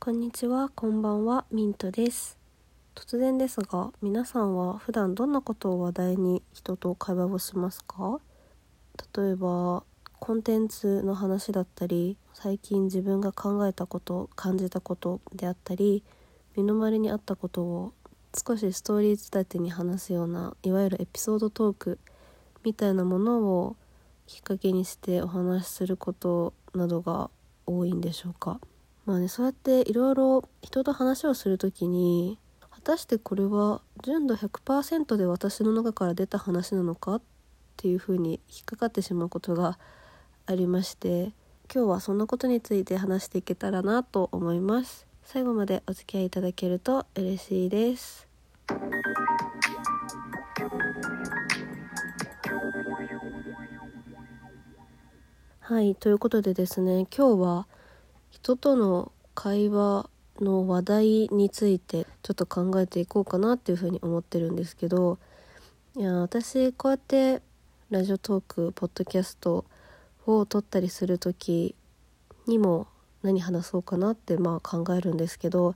こんにちは、こんばんは、ミントです。突然ですが、皆さんは普段どんなことを話題に人と会話をしますか？例えば、コンテンツの話だったり、最近自分が考えたこと、感じたことであったり、身の回りにあったことを少しストーリー仕立てに話すような、いわゆるエピソードトークみたいなものをきっかけにしてお話しすることなどが多いんでしょうか？まあねそうやっていろいろ人と話をする時に果たしてこれは純度100%で私の中から出た話なのかっていうふうに引っかかってしまうことがありまして今日はそんなことについて話していけたらなと思います。最後までお付き合いいただけると嬉しいです。はいということでですね今日は人との会話の話題についてちょっと考えていこうかなっていうふうに思ってるんですけどいや私こうやってラジオトークポッドキャストを撮ったりする時にも何話そうかなってまあ考えるんですけど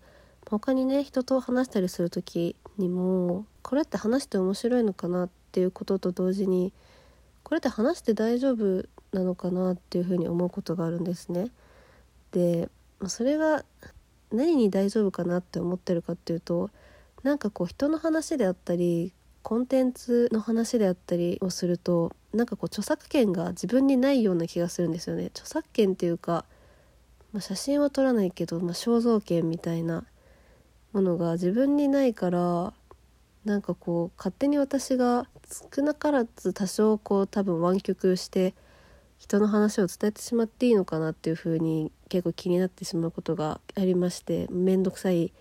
他にね人と話したりする時にもこれって話して面白いのかなっていうことと同時にこれって話して大丈夫なのかなっていうふうに思うことがあるんですね。でそれが何に大丈夫かなって思ってるかっていうとなんかこう人の話であったりコンテンツの話であったりをするとなんかこう著作権が自分にないような気がするんですよね。著作権っていうか、まあ、写真は撮らないけど、まあ、肖像権みたいなものが自分にないからなんかこう勝手に私が少なからず多少こう多分湾曲して人の話を伝えてしまっていいのかなっていう風に結構気になってしまうことがありまして面倒くさい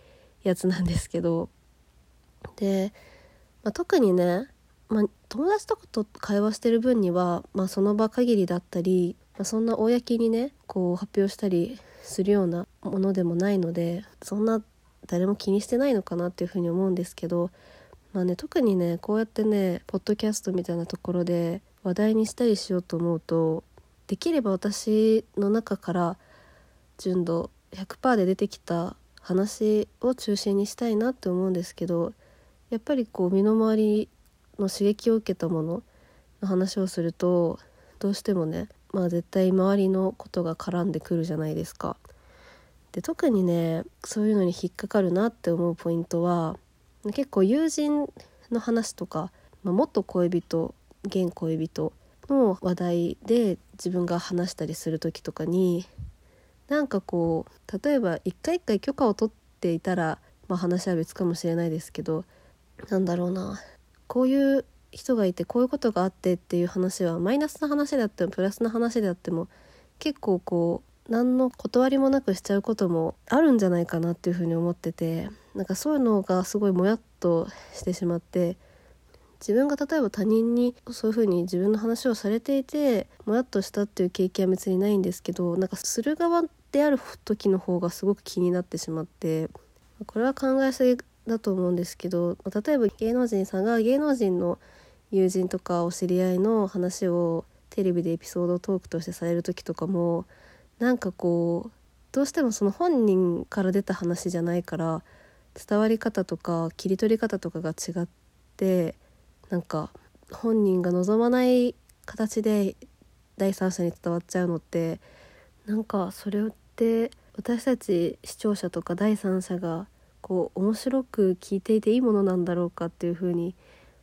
やつなんですけど。で、まあ、特にね、まあ、友達とかと会話してる分には、まあ、その場限りだったり、まあ、そんな公にねこう発表したりするようなものでもないのでそんな誰も気にしてないのかなっていうふうに思うんですけど、まあね、特にねこうやってねポッドキャストみたいなところで話題にしたりしようと思うとできれば私の中から純度100%で出てきた話を中心にしたいなって思うんですけどやっぱりこう身の回りの刺激を受けたものの話をするとどうしてもねまあ絶対周りのことが絡んでくるじゃないですか。で特にねそういうのに引っかかるなって思うポイントは結構友人の話とか、まあ、元恋人現恋人の話題で自分が話したりする時とかになんかこう例えば一回一回許可を取っていたら、まあ、話は別かもしれないですけどなんだろうなこういう人がいてこういうことがあってっていう話はマイナスな話であってもプラスな話であっても結構こう何の断りもなくしちゃうこともあるんじゃないかなっていうふうに思っててなんかそういうのがすごいもやっとしてしまって自分が例えば他人にそういうふうに自分の話をされていてもやっとしたっていう経験は別にないんですけどなんかする側である時の方がすごく気になってしまってこれは考えすぎだと思うんですけど例えば芸能人さんが芸能人の友人とかお知り合いの話をテレビでエピソードトークとしてされる時とかもなんかこうどうしてもその本人から出た話じゃないから伝わり方とか切り取り方とかが違ってなんか本人が望まない形で第三者に伝わっちゃうのってなんかそれって私たち視聴者とか第三者がこう面白く聞いていていいものなんだろうかっていう風に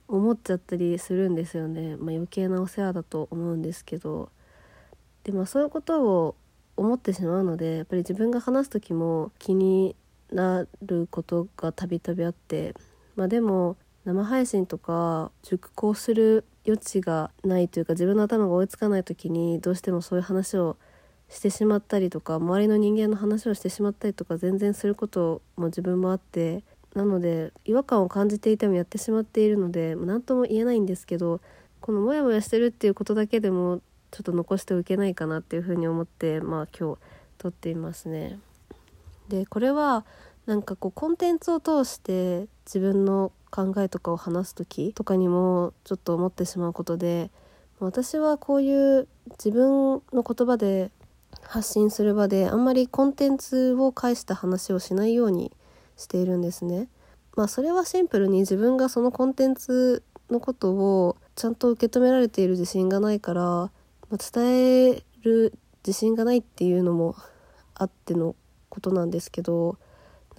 思っちゃったりするんですよね、まあ、余計なお世話だと思うんですけど。でもそういうことを思ってしまうのでやっぱり自分が話す時も気になることがたびたびあって。まあでも生配信とか熟考する余地がないというか自分の頭が追いつかない時にどうしてもそういう話をしてしまったりとか周りの人間の話をしてしまったりとか全然することも自分もあってなので違和感を感じていてもやってしまっているので何とも言えないんですけどこのモヤモヤしてるっていうことだけでもちょっと残しておけないかなっていうふうに思ってまあ今日撮っていますね。でこれはなんかこうコンテンツを通して自分の考えとかを話す時とかにもちょっと思ってしまうことで私はこういう自分の言葉で発信する場であんまりコンテンツを介した話をしないようにしているんですね。まあそれはシンプルに自分がそのコンテンツのことをちゃんと受け止められている自信がないから、まあ、伝える自信がないっていうのもあってのことなんですけど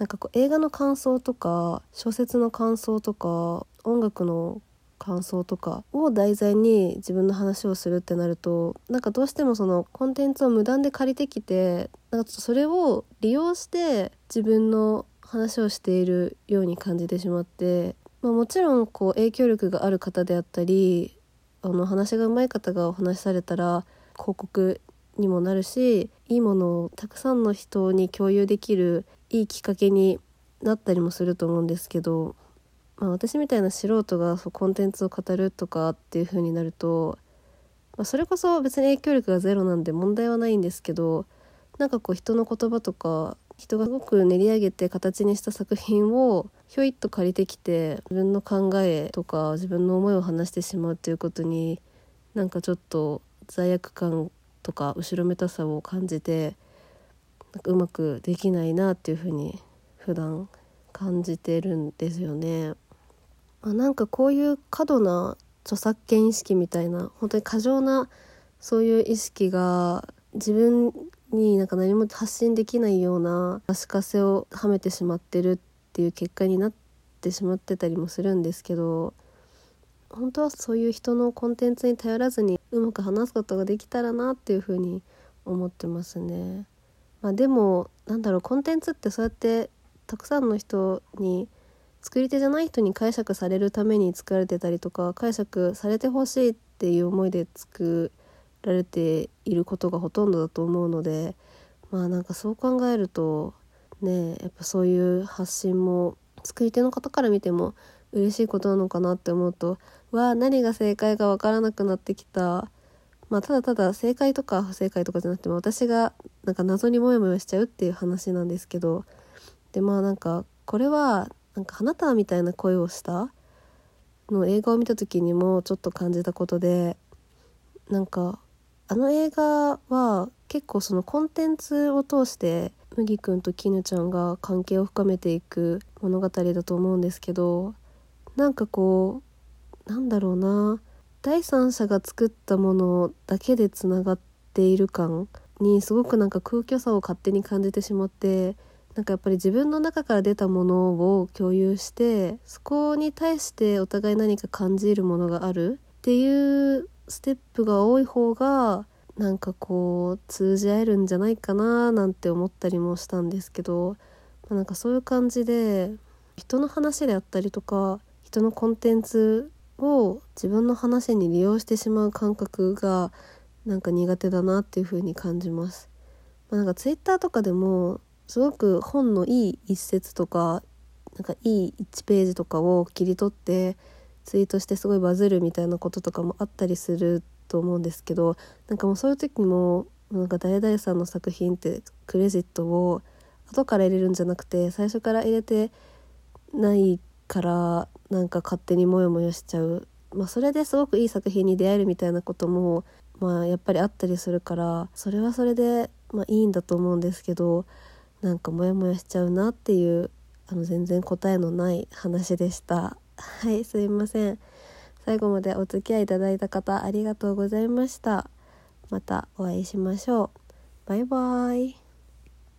なんかこう映画の感想とか小説の感想とか音楽の感想とかを題材に自分の話をするってなるとなんかどうしてもそのコンテンツを無断で借りてきてなんかそれを利用して自分の話をしているように感じてしまって、まあ、もちろんこう影響力がある方であったりあの話が上手い方がお話しされたら広告にもなるしいいものをたくさんの人に共有できるいいきっかけになったりもすると思うんですけど、まあ、私みたいな素人がそうコンテンツを語るとかっていう風になると、まあ、それこそ別に影響力がゼロなんで問題はないんですけどなんかこう人の言葉とか人がすごく練り上げて形にした作品をひょいっと借りてきて自分の考えとか自分の思いを話してしまうっていうことになんかちょっと罪悪感とか後ろめたさを感じてなんかうまくできないなっていうふうに普段感じてるんですよね。まあ、なんかこういう過度な著作権意識みたいな本当に過剰なそういう意識が自分になんか何も発信できないような足かせをはめてしまってるっていう結果になってしまってたりもするんですけど本当はそういう人のコンテンツに頼らずにうまく話すことができたらなっていうふうに思ってますね。まあ、でもなんだろうコンテンツってそうやってたくさんの人に作り手じゃない人に解釈されるために作られてたりとか解釈されてほしいっていう思いで作られていることがほとんどだと思うのでまあなんかそう考えるとねやっぱそういう発信も作り手の方から見ても嬉しいことなのかなって思うとわあ何が正解か分からなくなってきた。まあただただ正解とか不正解とかじゃなくても私がなんか謎にモヤモヤしちゃうっていう話なんですけどでまあなんかこれはなんか花束みたいな声をしたの映画を見た時にもちょっと感じたことでなんかあの映画は結構そのコンテンツを通して麦くんと絹ちゃんが関係を深めていく物語だと思うんですけどなんかこうなんだろうな第三者が作ったものだけでつながっている感にすごくなんか空虚さを勝手に感じてしまってなんかやっぱり自分の中から出たものを共有してそこに対してお互い何か感じるものがあるっていうステップが多い方がなんかこう通じ合えるんじゃないかななんて思ったりもしたんですけど、まあ、なんかそういう感じで人の話であったりとか人のコンテンツを自分の話に利用してしまう感覚がなんか苦手だなっていう風に感じます。まあ、なんかツイッターとかでもすごく本のいい一節とかなんかいい1ページとかを切り取ってツイートしてすごいバズるみたいなこととかもあったりすると思うんですけどなんかもうそういう時もなんか誰々さんの作品ってクレジットを後から入れるんじゃなくて最初から入れてないからなんか勝手にモヤモヤしちゃう、まあ、それですごくいい作品に出会えるみたいなことも、まあ、やっぱりあったりするからそれはそれで、まあ、いいんだと思うんですけどなんかモヤモヤしちゃうなっていうあの全然答えのない話でした。はいすいません。最後までお付き合いいただいた方ありがとうございました。またお会いしましょう。バイバーイ。